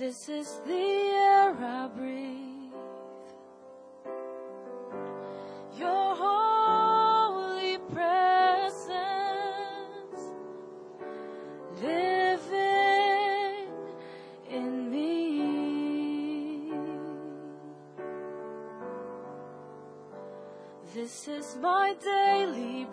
This is the air I breathe. Your holy presence living in me. This is my daily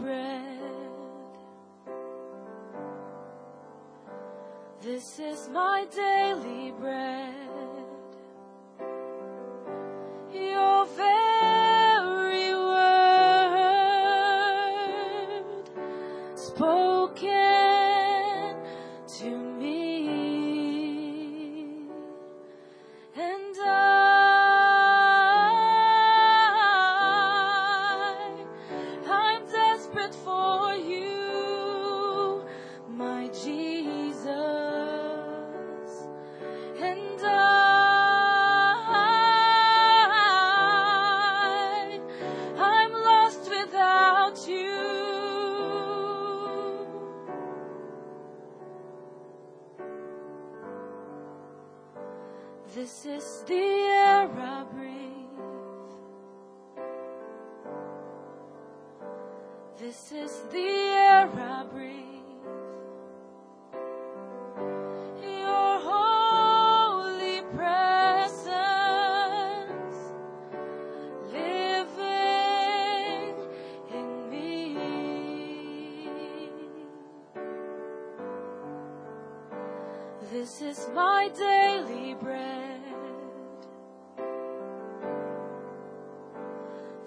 This is my daily bread.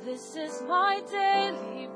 This is my daily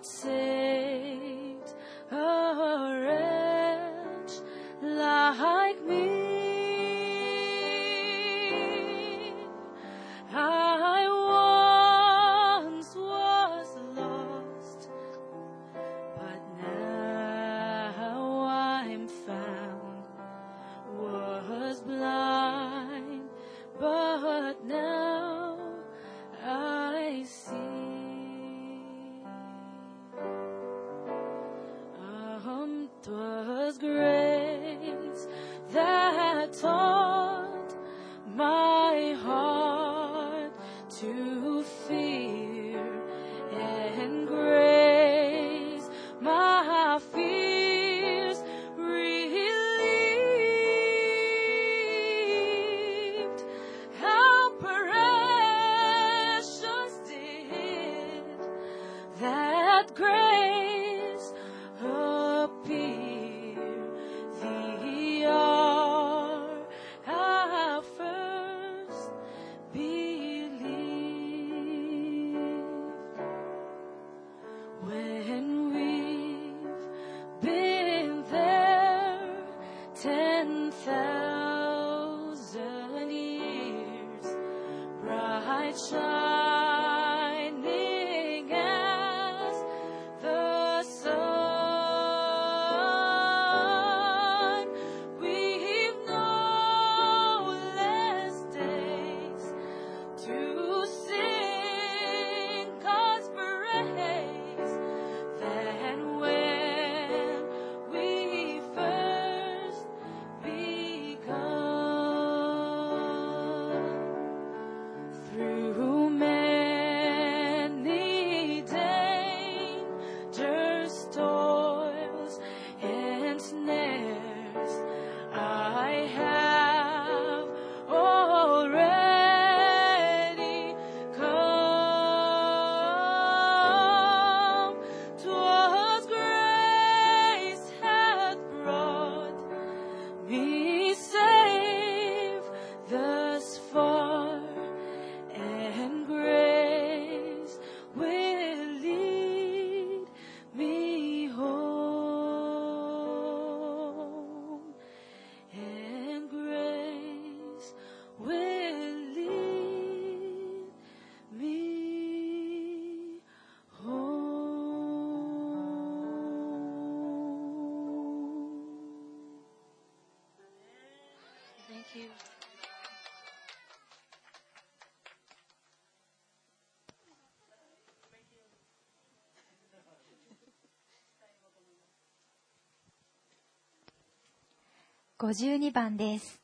not say 52番です。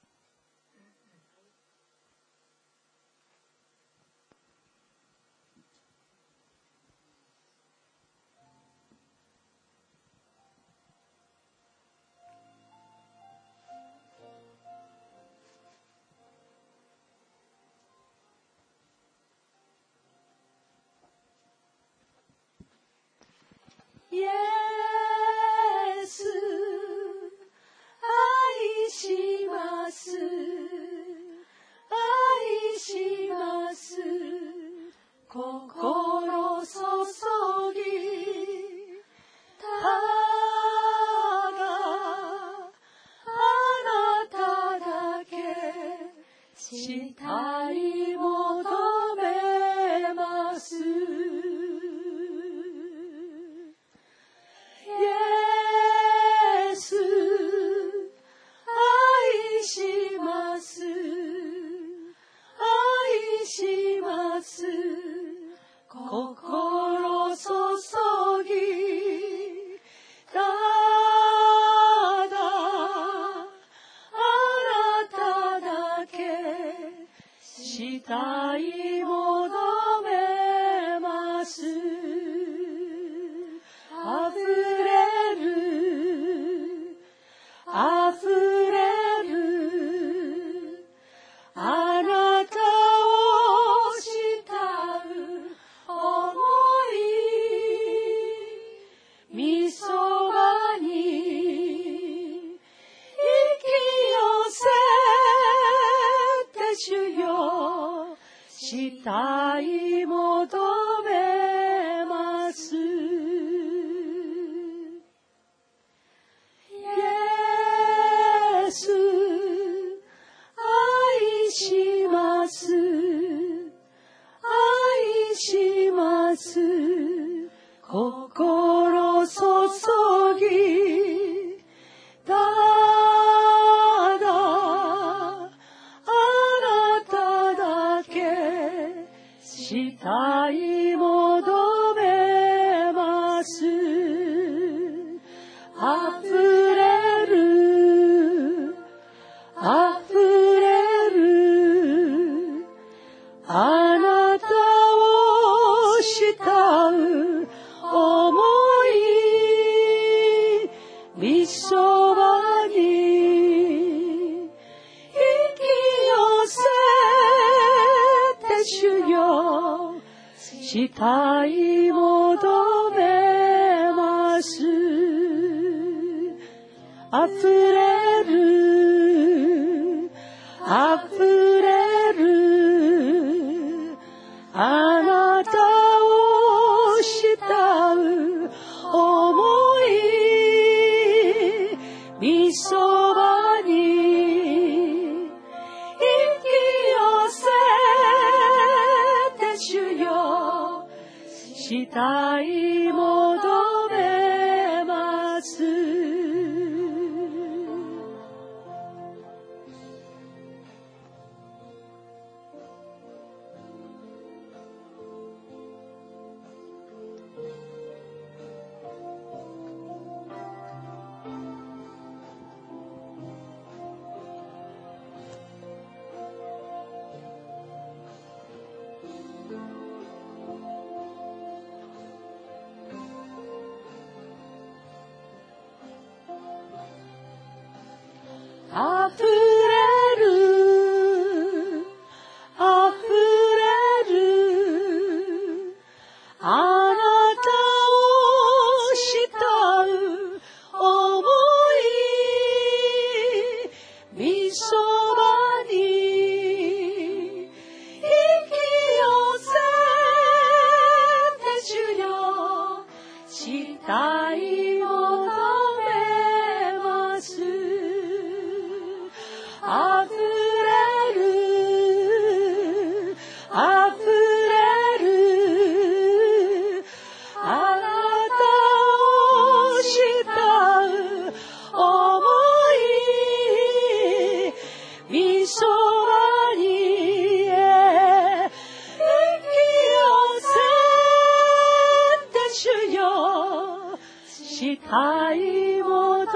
愛を求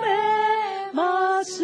めます。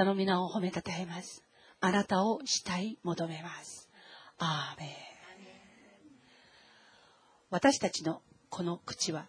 たの皆を褒めたたえます。あなたを死い求めます。アーメン。私たちのこの口は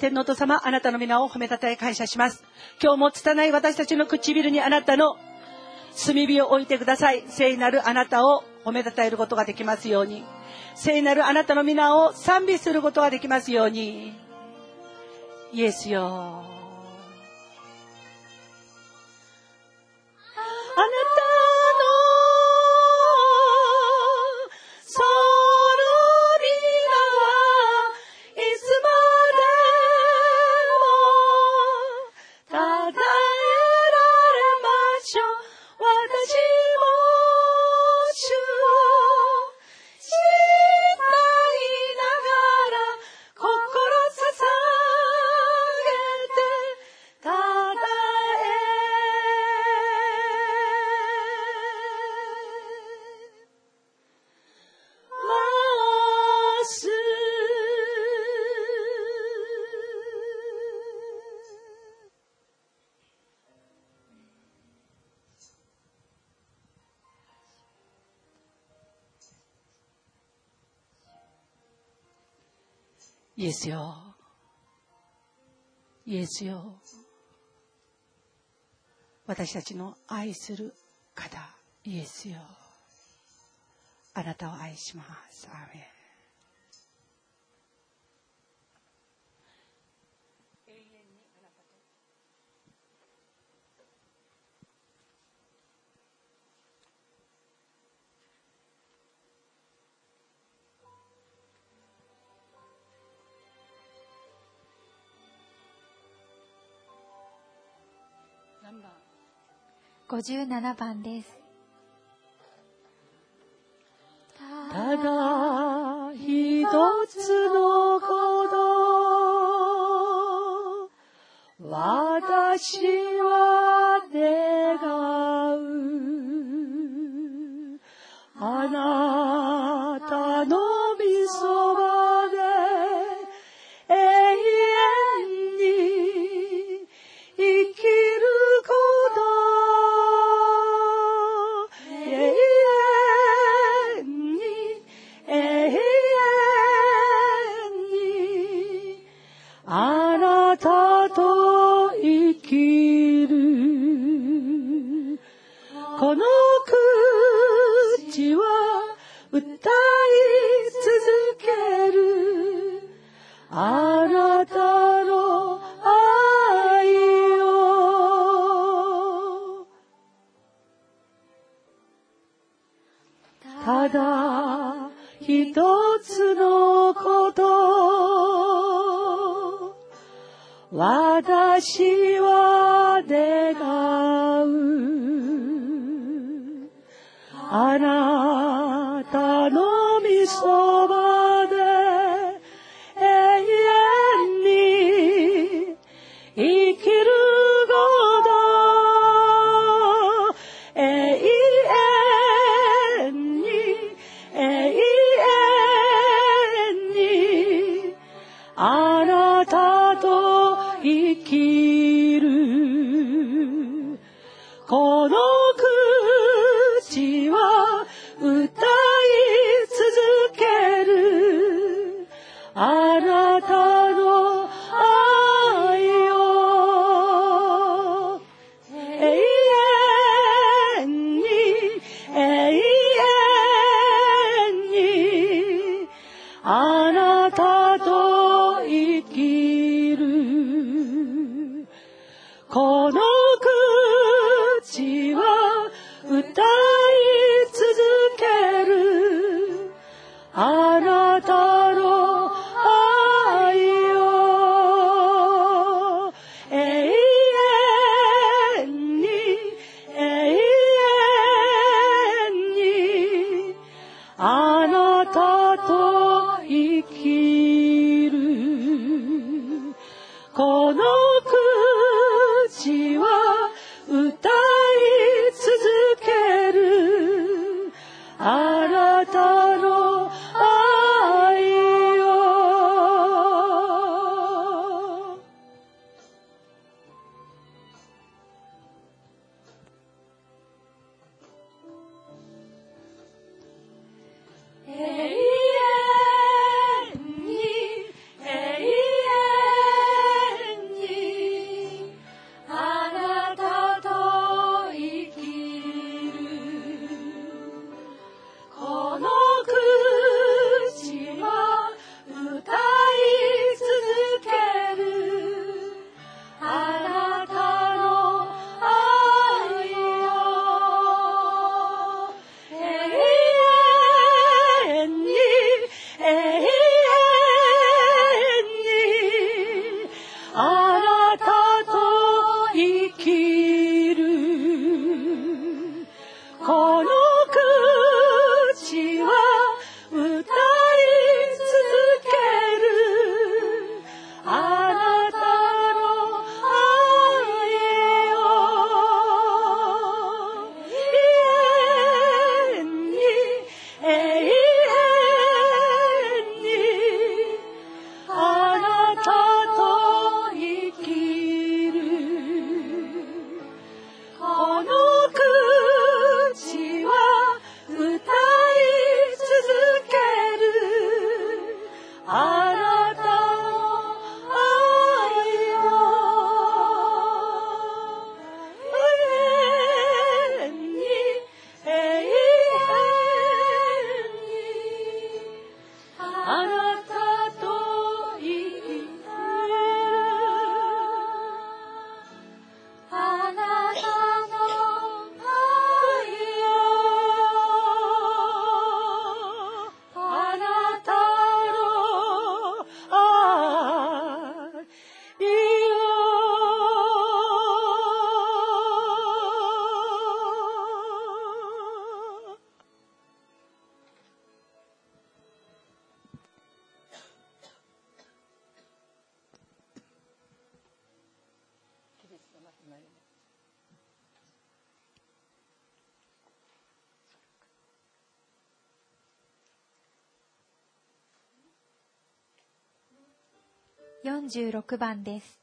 る天皇と様、あなたの皆を褒めたたえ感謝します。今日も拙い私たちの唇にあなたの炭火を置いてください。聖なるあなたを褒めたたえることができますように。聖なるあなたの皆を賛美することができますように。イエスよ。ですよ。イエスよ。私たちの愛する方、イエスよ。あなたを愛します。アーメン57番です。この口は6番です。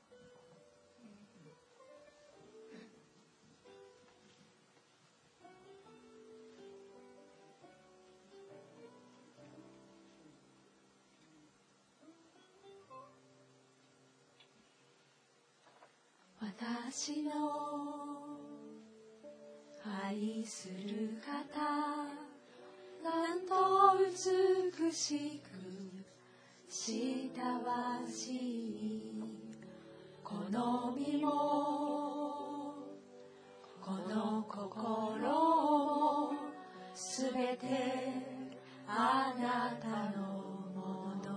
私の愛する方なんと美しく親しいこの身もこの心すべてあなたのもの。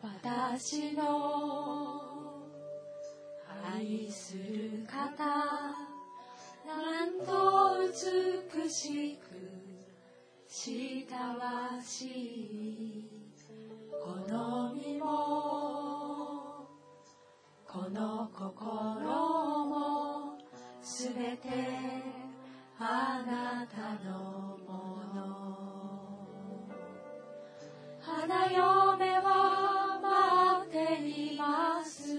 私の愛する方なんと美しく親しい。この身もこの心もすべてあなたのもの花嫁は待っています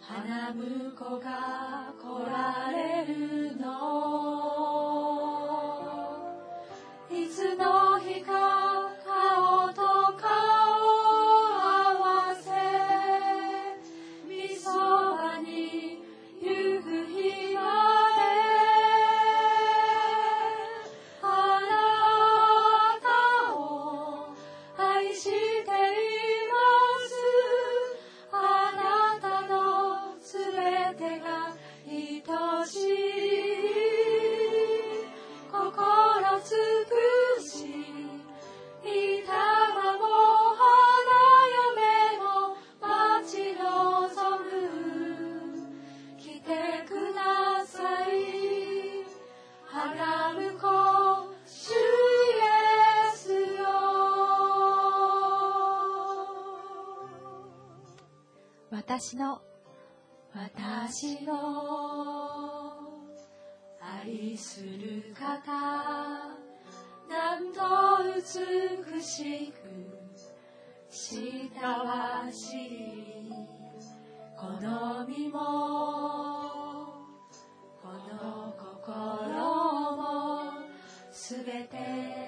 花婿が来られるの私の。私の。愛する方。なんと美しく。親しい。この身も。この心も。すべて。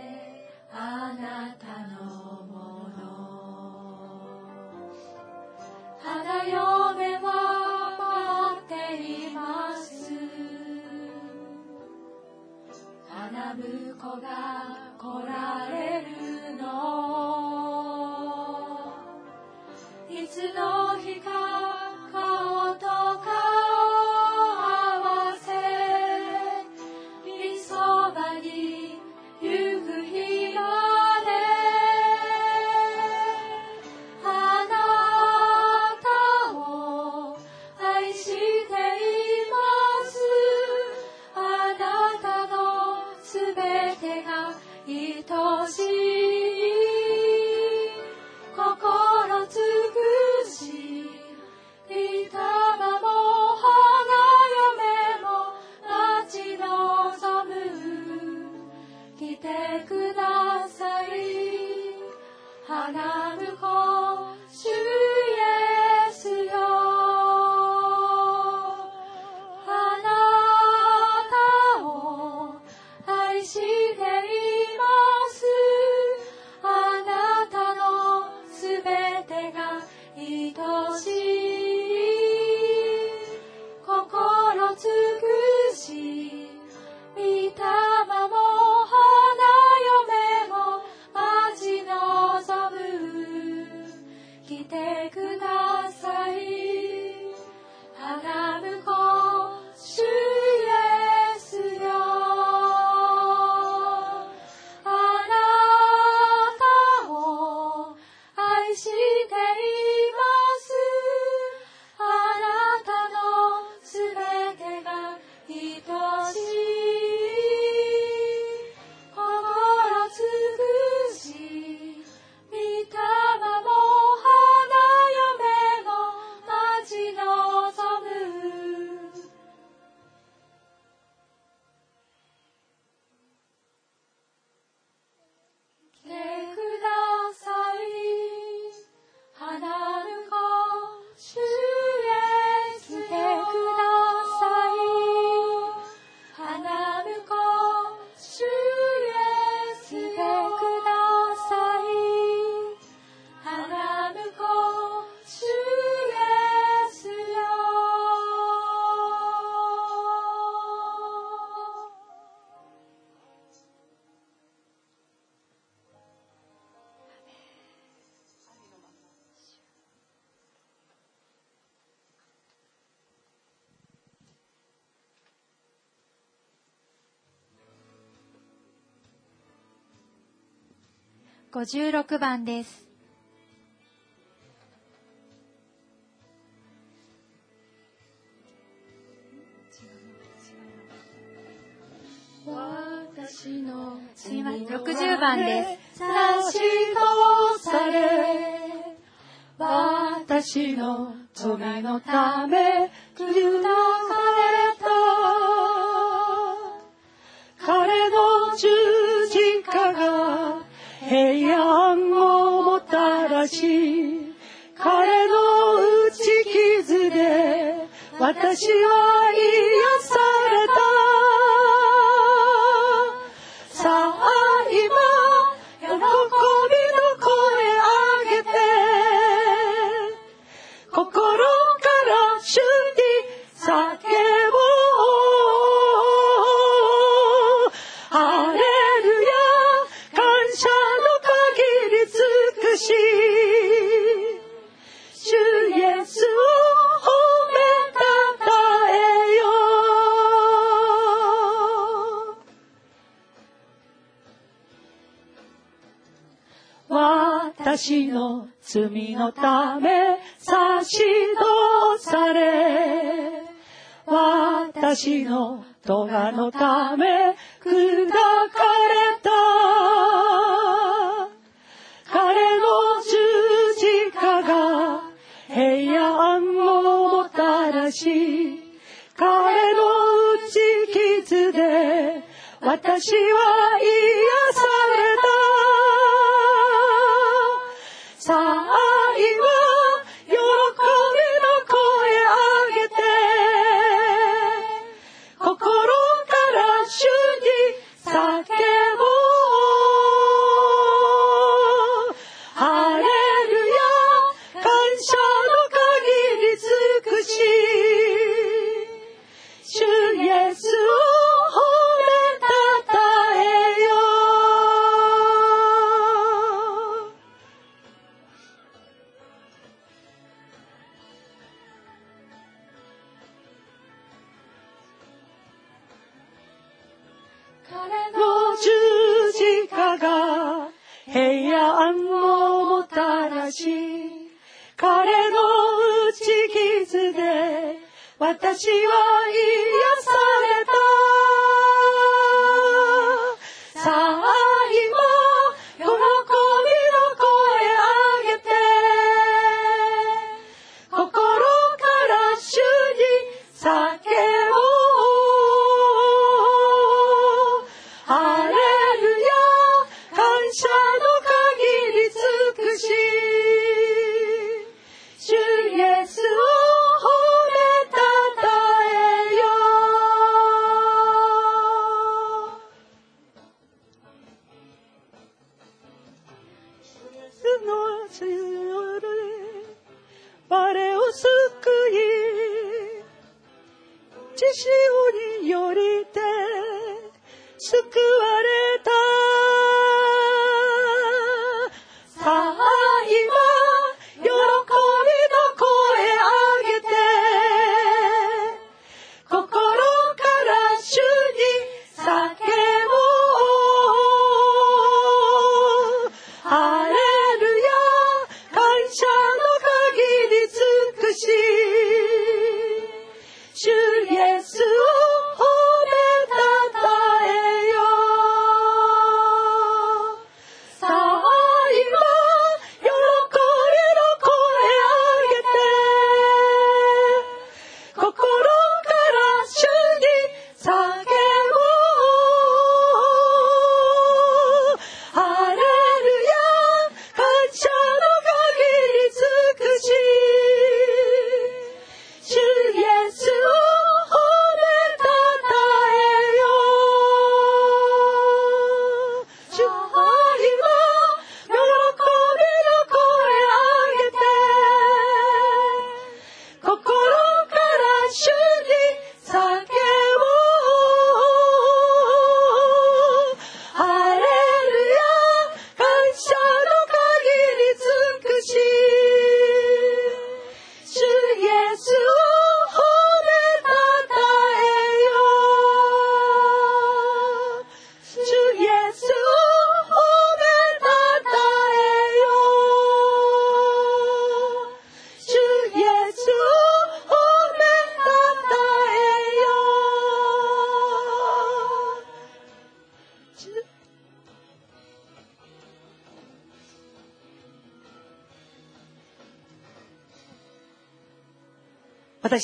婿56番です。私の神話60番です。差し通され私のたのためな平安をもたらし彼の打ち傷で私は癒罪のため差しされ私の咎のため砕かれた。彼の十字架が平安をもたらし彼の打ち傷で私は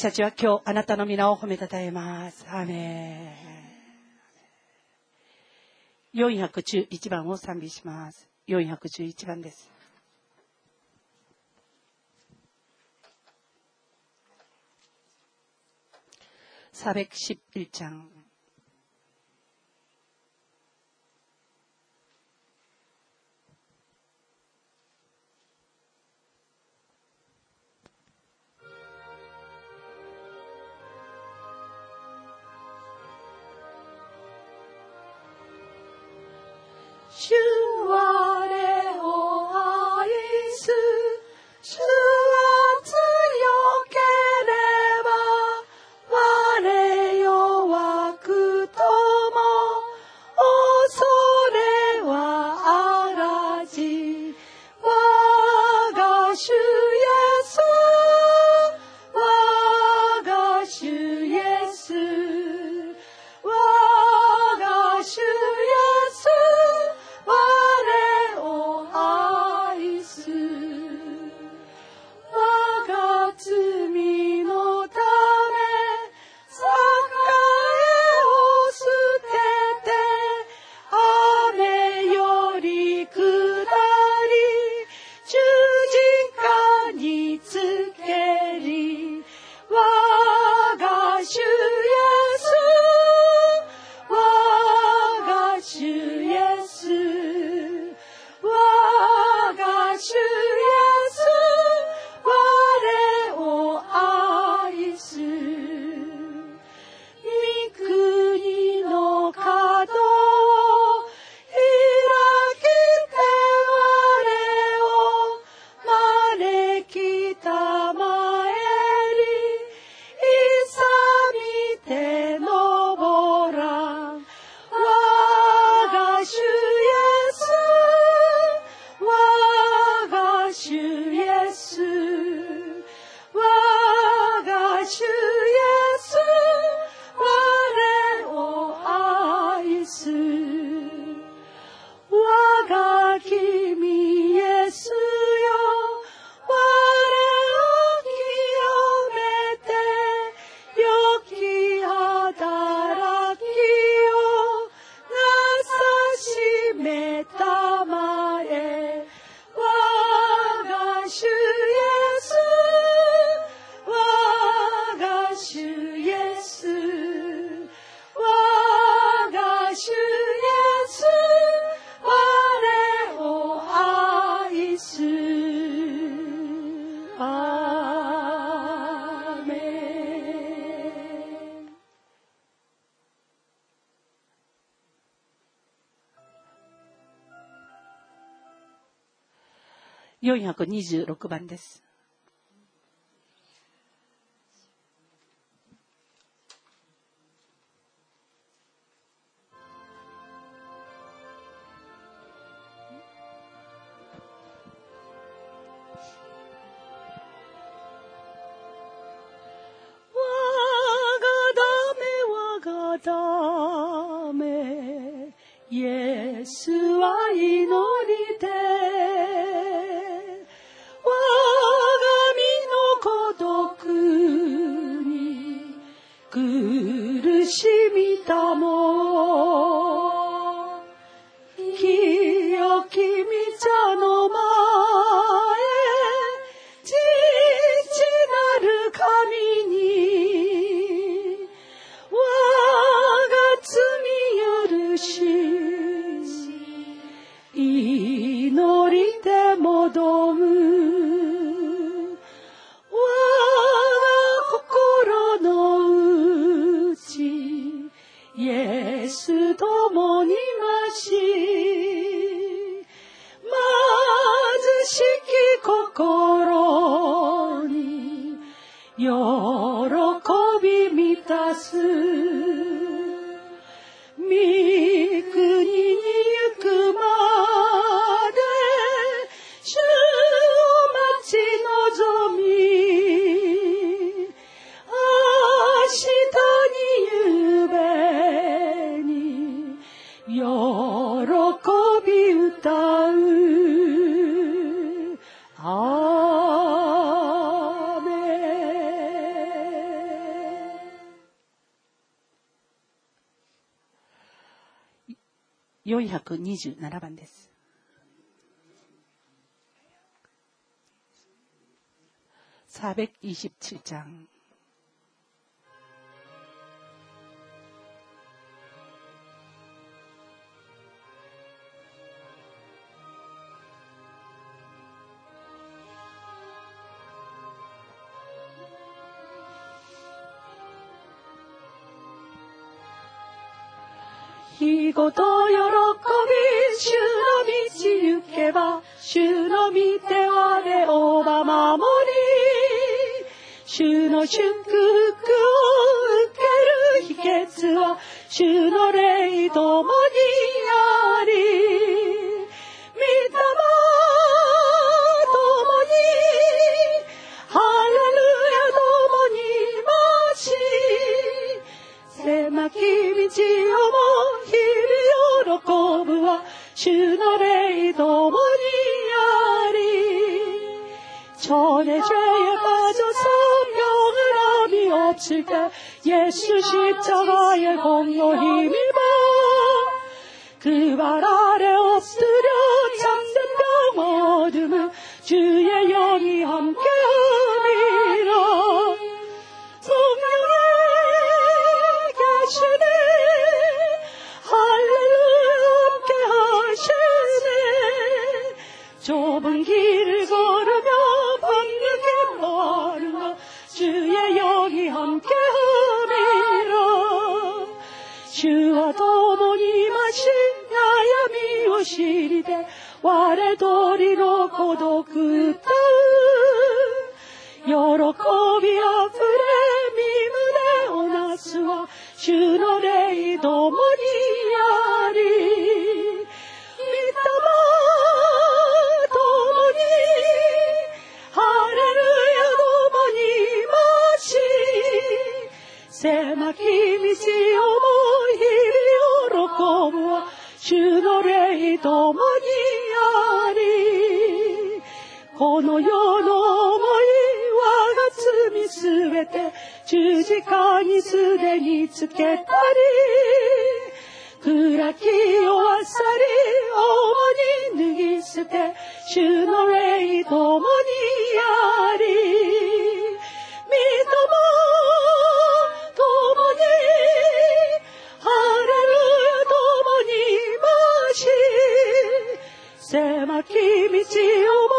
たちは今日あなたの皆を褒めたたえます。アメン。411番を賛美します。411番です。ルちゃん我を愛する。726番です。427番です。427장 日ごと喜び、主の道行けば、主の御手我を守り、主の祝福を受ける秘訣は、主の霊ともに 주 노래도 못 이하리 전에 죄에 빠져서 병을 함이 없을까? 예수 십자가의 공로 힘입어 그발 아래 の孤独歌う喜びあふれ身胸をなすは主の霊ともにあり御霊ともにハレルヤともに待ち狭き道をも日々喜ぶは主の霊ともにありこの世の思い我が罪すべて十字架にすでにつけたり暗き弱さり主に脱ぎ捨て主の霊ともにあり御霊ともにハレルヤともに待ち狭き道を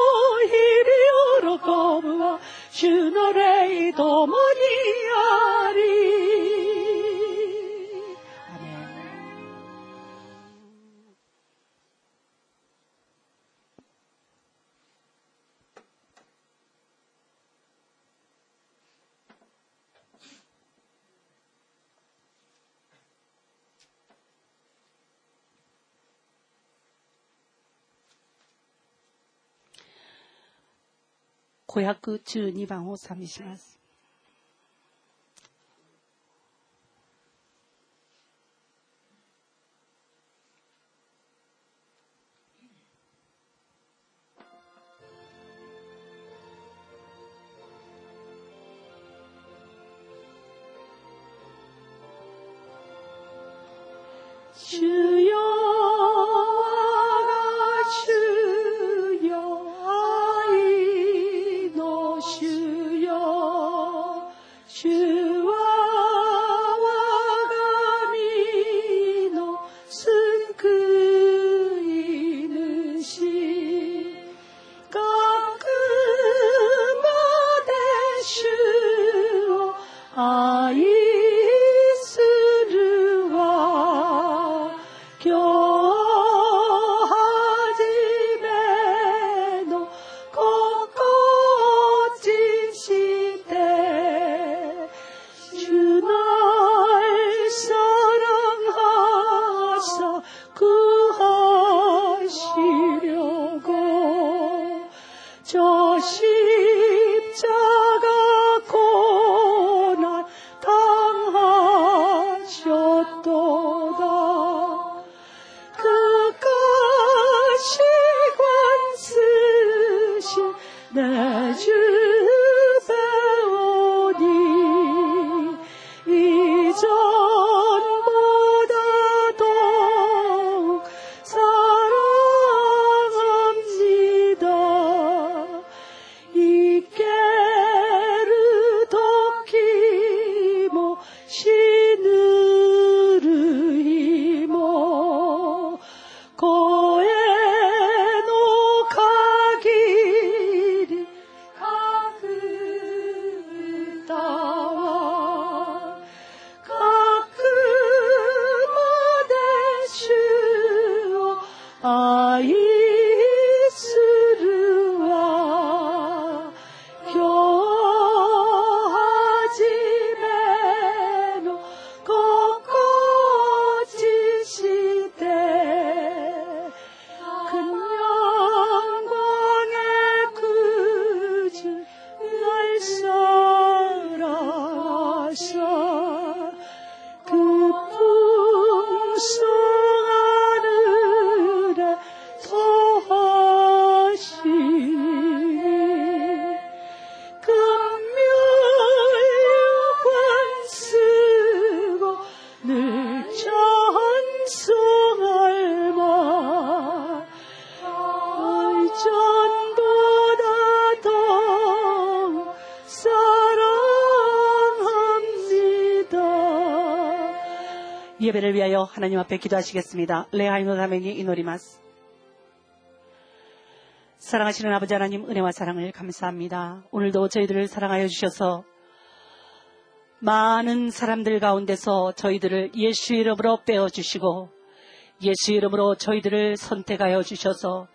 主の霊ともに512番を賛美します。 예배를 위하여 하나님 앞에 기도하시겠습니다. 레하이노 다메니 이노리마스. 사랑하시는 아버지 하나님 은혜와 사랑을 감사합니다. 오늘도 저희들을 사랑하여 주셔서 많은 사람들 가운데서 저희들을 예수 이름으로 빼어주시고 예수 이름으로 저희들을 선택하여 주셔서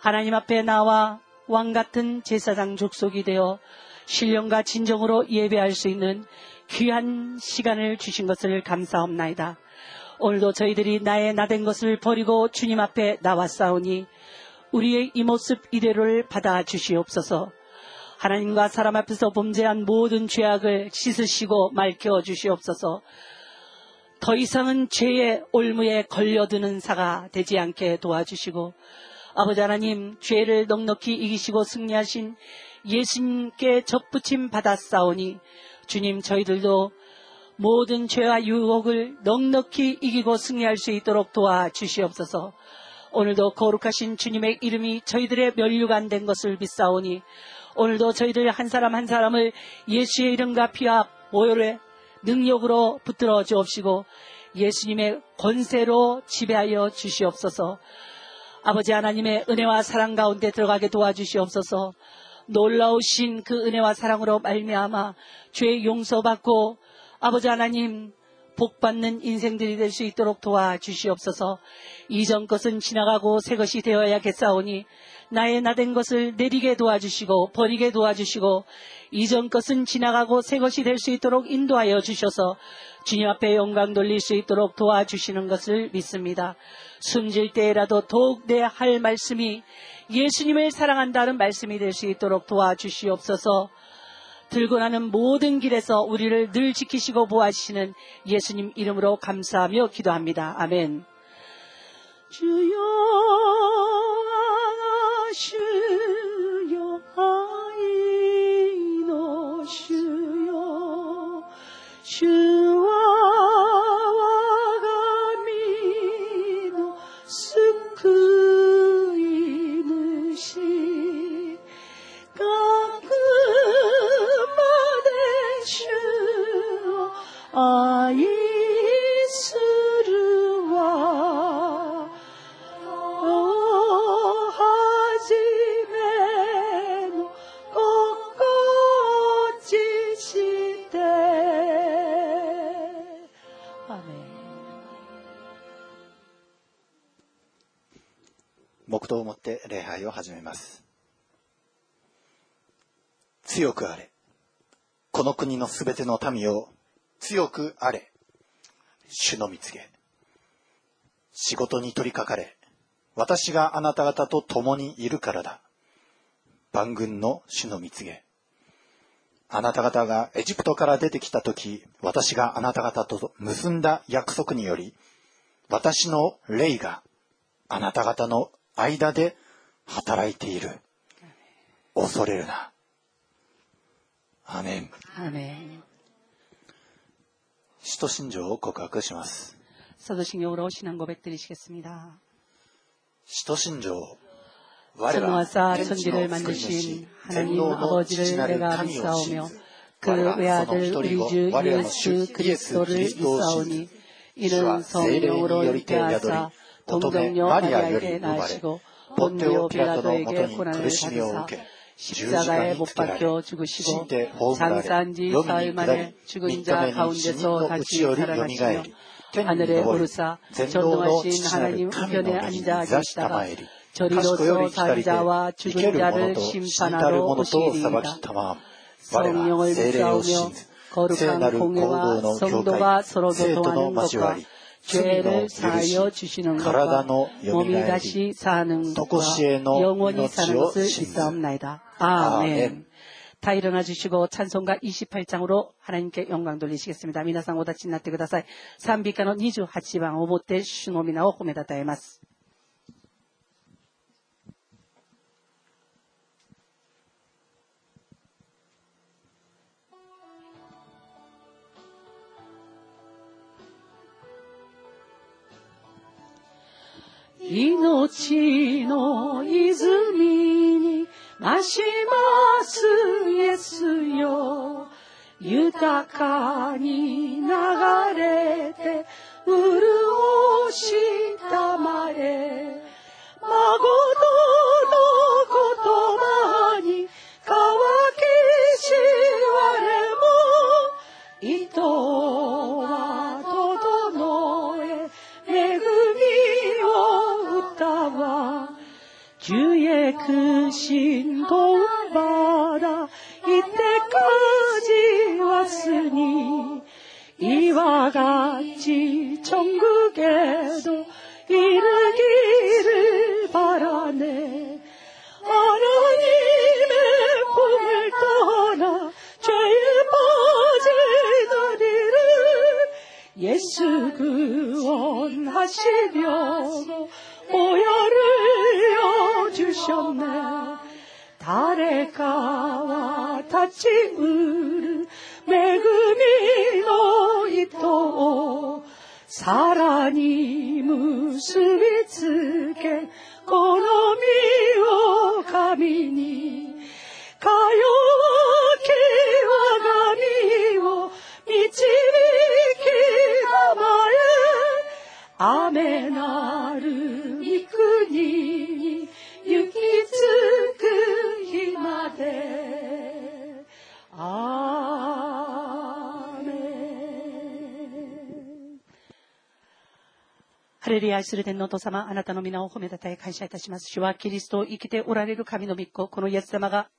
하나님 앞에 나와 왕 같은 제사장 족속이 되어 신령과 진정으로 예배할 수 있는 귀한 시간을 주신 것을 감사합나이다. 오늘도 저희들이 나의 나된 것을 버리고 주님 앞에 나왔사오니 우리의 이 모습 이대로를 받아 주시옵소서. 하나님과 사람 앞에서 범죄한 모든 죄악을 씻으시고 맑혀 주시옵소서. 더 이상은 죄의 올무에 걸려드는 사가 되지 않게 도와주시고 아버지 하나님 죄를 넉넉히 이기시고 승리하신 예수님께 접붙임 받았사오니 주님 저희들도 모든 죄와 유혹을 넉넉히 이기고 승리할 수 있도록 도와주시옵소서. 오늘도 거룩하신 주님의 이름이 저희들의 면류관 된 것을 믿사오니 오늘도 저희들 한 사람 한 사람을 예수의 이름과 피와 보혈의 능력으로 붙들어 주옵시고 예수님의 권세로 지배하여 주시옵소서. 아버지 하나님의 은혜와 사랑 가운데 들어가게 도와주시옵소서. 놀라우신 그 은혜와 사랑으로 말미암아 죄 용서받고 아버지 하나님 복 받는 인생들이 될 수 있도록 도와주시옵소서. 이전 것은 지나가고 새 것이 되어야겠사오니 나의 나된 것을 내리게 도와주시고 버리게 도와주시고 이전 것은 지나가고 새 것이 될 수 있도록 인도하여 주셔서 주님 앞에 영광 돌릴 수 있도록 도와주시는 것을 믿습니다. 숨질 때라도 더욱 내 할 말씀이 예수님을 사랑한다는 말씀이 될 수 있도록 도와주시옵소서. 들고 나는 모든 길에서 우리를 늘 지키시고 보아주시는 예수님 이름으로 감사하며 기도합니다. 아멘. 주여 주여 아이노 주여 주와 って礼拝を始めます。強くあれ。この国のすべての民を強くあれ。主の見つけ。仕事に取り掛かれ。私があなた方と共にいるからだ。万軍の主の見つけ。あなた方がエジプトから出てきた時、私があなた方と結んだ約束により、私の霊があなた方の間で働いている。恐れるな。アーメン。 아멘 使徒信条を告白します。 사도신경으로 신앙 고백 드리시겠습니다. 使徒信条。 천하사 天地の 천지를 作り主 만드신 天 하나님 皇の 아버지를 父なる 내가 神を 믿사오며 信ず 그 我らその 외아들 一 우리 人 주 子我らの主 예수 イエス・ 그리스도를 キリストを信 믿사오니 ず主は 이는 聖霊に 성령으로 よりて宿り 인도하사 乙女マリアより生まれ、ポンテオ・ピラトのもとに苦しみを受け、十字架につけられ、死んで葬られ、読みに下り、三日目に死人のうちより蘇り、天に昇る、全能の父なる神の目に座したまえり、賢より光で、生ける者と死んたる者と裁きたまわ。我は精霊を信ず、聖なる行動の教会、生徒の交わり、 죄를 許し 사하여 주시는 体 것과 のよみ 몸이 がえり 다시 사는 것과常しえの 영원히 사는 命を 것을信ず 믿사옵나이다. 아멘. 아멘. 다 일어나 주시고 찬송가 28장으로 하나님께 영광 돌리시겠습니다. 미나상 오다치 나ってください. 賛美歌の28番をもって主の皆を褒めたたえます。「 命の泉に増しますイエスよ。豊かに流れて潤したまえ孫 고받아 이때까지 왔으니 이와 같이 천국에도 이르기를 바라네. 하나님의 꿈을 떠나 죄에 빠지던 이를 예수 구원하시려고 は立ちうる恵みの糸をさらに結びつけこの身を神にかようきわがみを導きまえ雨なる御国ハレルヤ愛する天皇と様、あなたの皆を褒めたたえ感謝いたします。主はキリストを生きておられる神の御子、このイエス様が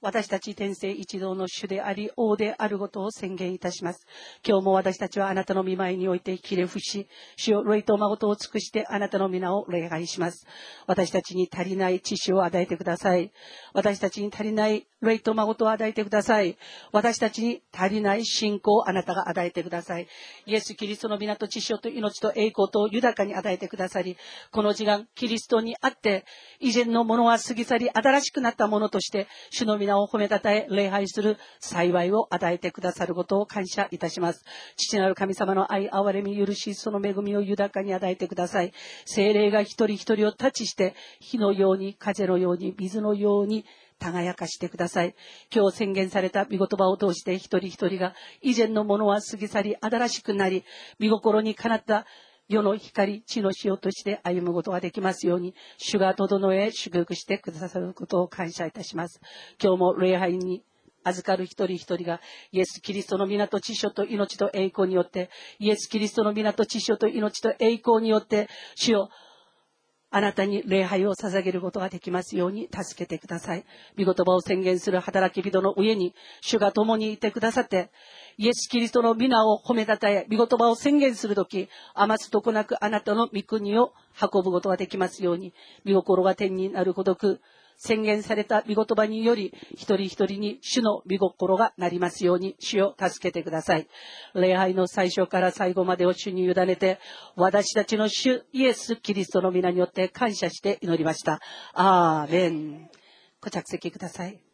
私たち天聖一同の主であり、王であることを宣言いたします。今日も私たちはあなたの見舞いにおいて切れ伏し、主を礼と誠を尽くしてあなたの皆を礼拝します。私たちに足りない知識を与えてください。私たちに足りない霊と誠を与えてください。私たちに足りない信仰をあなたが与えてください。イエス・キリストの皆と知識と命と栄光と豊かに与えてくださり、この時間、キリストにあって、以前のものは過ぎ去り、新しくなったものとして、主の皆を褒めたたえ、礼拝する幸いを与えてくださることを感謝いたします。父なる神様の愛、憐れみ、許し、その恵みを豊かに与えてください。精霊が一人一人をタッチして、火のように、風のように、水のように、輝かしてください。今日宣言された御言葉を通して一人一人が以前のものは過ぎ去り新しくなり、見心にかなった世の光、地の塩として歩むことができますように、主が整え、祝福してくださることを感謝いたします。今日も礼拝に預かる一人一人が、イエス・キリストの皆と知書と命と栄光によって、イエス・キリストの皆と知書と命と栄光によって、主よ、あなたに礼拝を捧げることができますように助けてください。御言葉を宣言する働き人の上に、主が共にいてくださって、イエス・キリストの皆を褒めたたえ、御言葉を宣言するとき、余すとこなくあなたの御国を運ぶことができますように、御心が天になるごとく、宣言された御言葉により、一人一人に主の御心がなりますように、主を助けてください。礼拝の最初から最後までを主に委ねて、私たちの主イエス・キリストの皆によって感謝して祈りました。アーメン。ご着席ください。